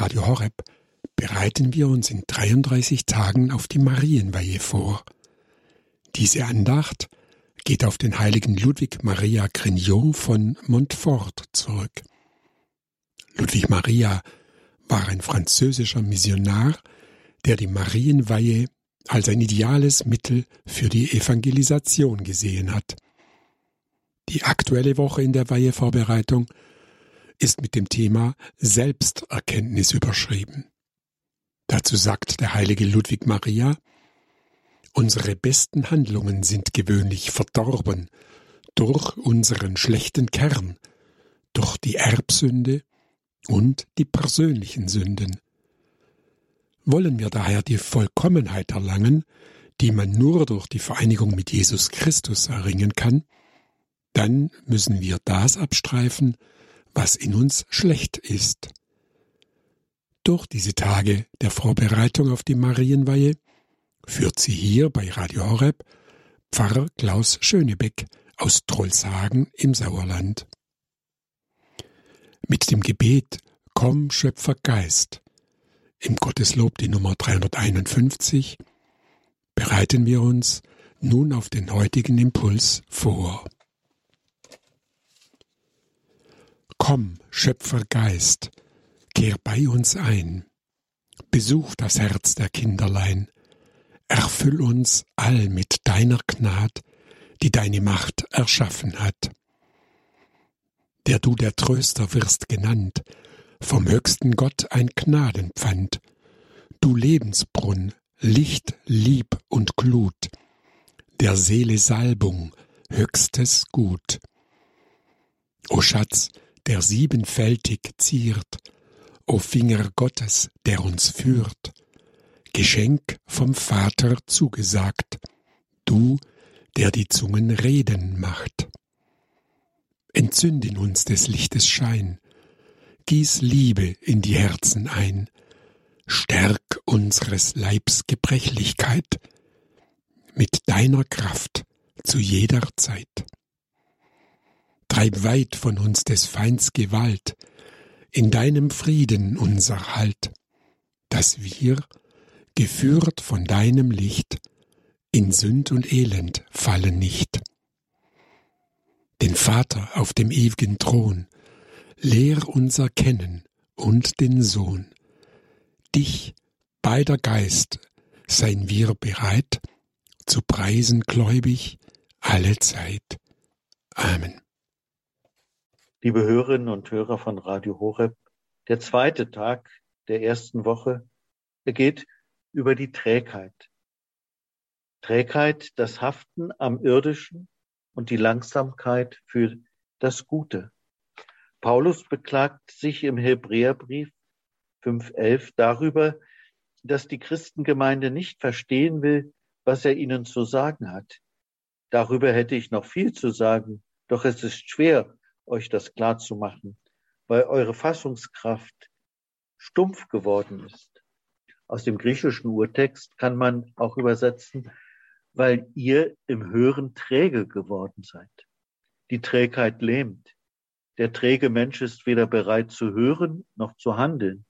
Radio Horeb bereiten wir uns in 33 Tagen auf die Marienweihe vor. Diese Andacht geht auf den heiligen Ludwig Maria Grignon von Montfort zurück. Ludwig Maria war ein französischer Missionar, der die Marienweihe als ein ideales Mittel für die Evangelisation gesehen hat. Die aktuelle Woche in der Weihevorbereitung ist mit dem Thema Selbsterkenntnis überschrieben. Dazu sagt der heilige Ludwig Maria, Unsere besten Handlungen sind gewöhnlich verdorben durch unseren schlechten Kern, durch die Erbsünde und die persönlichen Sünden. Wollen wir daher die Vollkommenheit erlangen, die man nur durch die Vereinigung mit Jesus Christus erringen kann, dann müssen wir das abstreifen, was in uns schlecht ist. Durch diese Tage der Vorbereitung auf die Marienweihe führt sie hier bei Radio Horeb Pfarrer Klaus Schönebeck aus Trollshagen im Sauerland. Mit dem Gebet Komm Schöpfer Geist im Gotteslob die Nummer 351 bereiten wir uns nun auf den heutigen Impuls vor. Komm, Schöpfergeist, kehr bei uns ein, besuch das Herz der Kinderlein, erfüll uns all mit deiner Gnad, die deine Macht erschaffen hat. Der du der Tröster wirst genannt, vom höchsten Gott ein Gnadenpfand, du Lebensbrunn, Licht, Lieb und Glut, der Seele Salbung, höchstes Gut. O Schatz, der siebenfältig ziert, o Finger Gottes, der uns führt, Geschenk vom Vater zugesagt, du, der die Zungen reden macht. Entzünd in uns des Lichtes Schein, gieß Liebe in die Herzen ein, stärk unseres Leibs Gebrechlichkeit mit deiner Kraft zu jeder Zeit. Treib weit von uns des Feinds Gewalt, in deinem Frieden unser Halt, dass wir, geführt von deinem Licht, in Sünd und Elend fallen nicht. Den Vater auf dem ewigen Thron, lehr unser Kennen und den Sohn. Dich, beider Geist, seien wir bereit, zu preisen gläubig alle Zeit. Amen. Liebe Hörerinnen und Hörer von Radio Horeb, der zweite Tag der ersten Woche, er geht über die Trägheit. Trägheit, das Haften am Irdischen und die Langsamkeit für das Gute. Paulus beklagt sich im Hebräerbrief 5.11 darüber, dass die Christengemeinde nicht verstehen will, was er ihnen zu sagen hat. Darüber hätte ich noch viel zu sagen, doch es ist schwer, euch das klar zu machen, weil eure Fassungskraft stumpf geworden ist. Aus dem griechischen Urtext kann man auch übersetzen, weil ihr im Hören träge geworden seid. Die Trägheit lähmt. Der träge Mensch ist weder bereit zu hören noch zu handeln.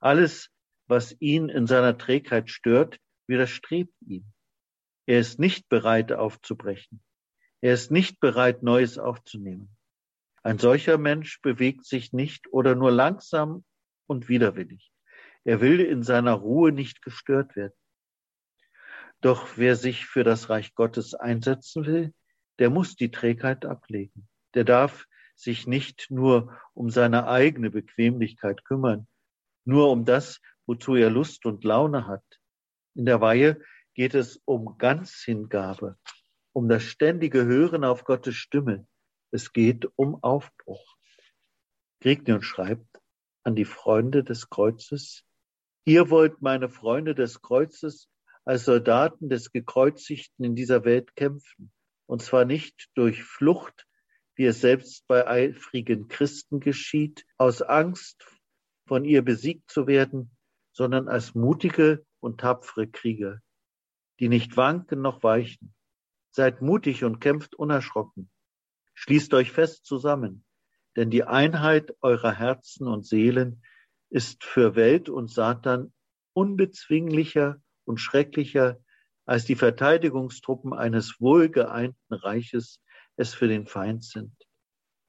Alles, was ihn in seiner Trägheit stört, widerstrebt ihm. Er ist nicht bereit aufzubrechen. Er ist nicht bereit, Neues aufzunehmen. Ein solcher Mensch bewegt sich nicht oder nur langsam und widerwillig. Er will in seiner Ruhe nicht gestört werden. Doch wer sich für das Reich Gottes einsetzen will, der muss die Trägheit ablegen. Der darf sich nicht nur um seine eigene Bequemlichkeit kümmern, nur um das, wozu er Lust und Laune hat. In der Weihe geht es um Ganzhingabe, um das ständige Hören auf Gottes Stimme, es geht um Aufbruch. Gregnion schreibt an die Freunde des Kreuzes, ihr wollt meine Freunde des Kreuzes als Soldaten des Gekreuzigten in dieser Welt kämpfen, und zwar nicht durch Flucht, wie es selbst bei eifrigen Christen geschieht, aus Angst, von ihr besiegt zu werden, sondern als mutige und tapfere Krieger, die nicht wanken noch weichen. Seid mutig und kämpft unerschrocken. Schließt euch fest zusammen, denn die Einheit eurer Herzen und Seelen ist für Welt und Satan unbezwinglicher und schrecklicher als die Verteidigungstruppen eines wohlgeeinten Reiches es für den Feind sind.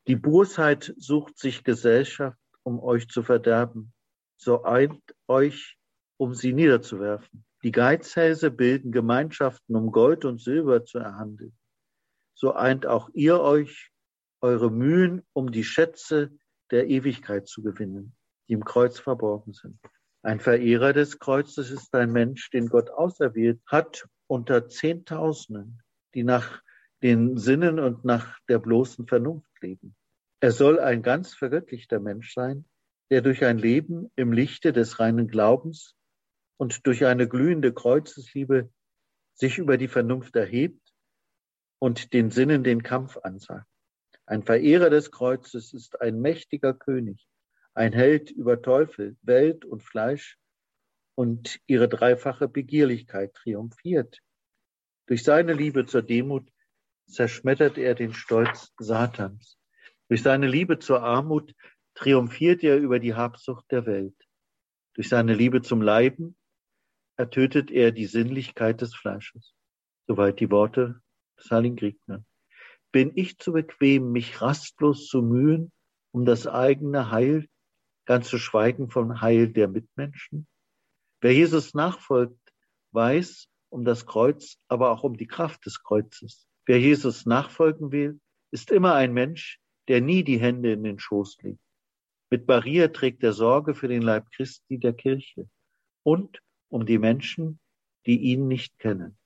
Die Bosheit sucht sich Gesellschaft, um euch zu verderben. So eint euch, um sie niederzuwerfen. Die Geizhälse bilden Gemeinschaften, um Gold und Silber zu erhandeln. So eint auch ihr euch eure Mühen, um die Schätze der Ewigkeit zu gewinnen die im Kreuz verborgen sind. Ein Verehrer des Kreuzes ist ein Mensch, den Gott auserwählt hat unter Zehntausenden, die nach den Sinnen und nach der bloßen Vernunft leben. Er soll ein ganz vergöttlichter Mensch sein, der durch ein Leben im Lichte des reinen Glaubens und durch eine glühende Kreuzesliebe sich über die Vernunft erhebt und den Sinnen den Kampf ansagt. Ein Verehrer des Kreuzes ist ein mächtiger König, ein Held über Teufel, Welt und Fleisch und ihre dreifache Begierlichkeit triumphiert. Durch seine Liebe zur Demut zerschmettert er den Stolz Satans. Durch seine Liebe zur Armut triumphiert er über die Habsucht der Welt. Durch seine Liebe zum Leiden ertötet er die Sinnlichkeit des Fleisches. Soweit die Worte des Heiligen Griechner. Bin ich zu bequem, mich rastlos zu mühen, um das eigene Heil ganz zu schweigen vom Heil der Mitmenschen. Wer Jesus nachfolgt, weiß um das Kreuz, aber auch um die Kraft des Kreuzes. Wer Jesus nachfolgen will, ist immer ein Mensch, der nie die Hände in den Schoß legt. Mit Maria trägt er Sorge für den Leib Christi der Kirche und um die Menschen, die ihn nicht kennen.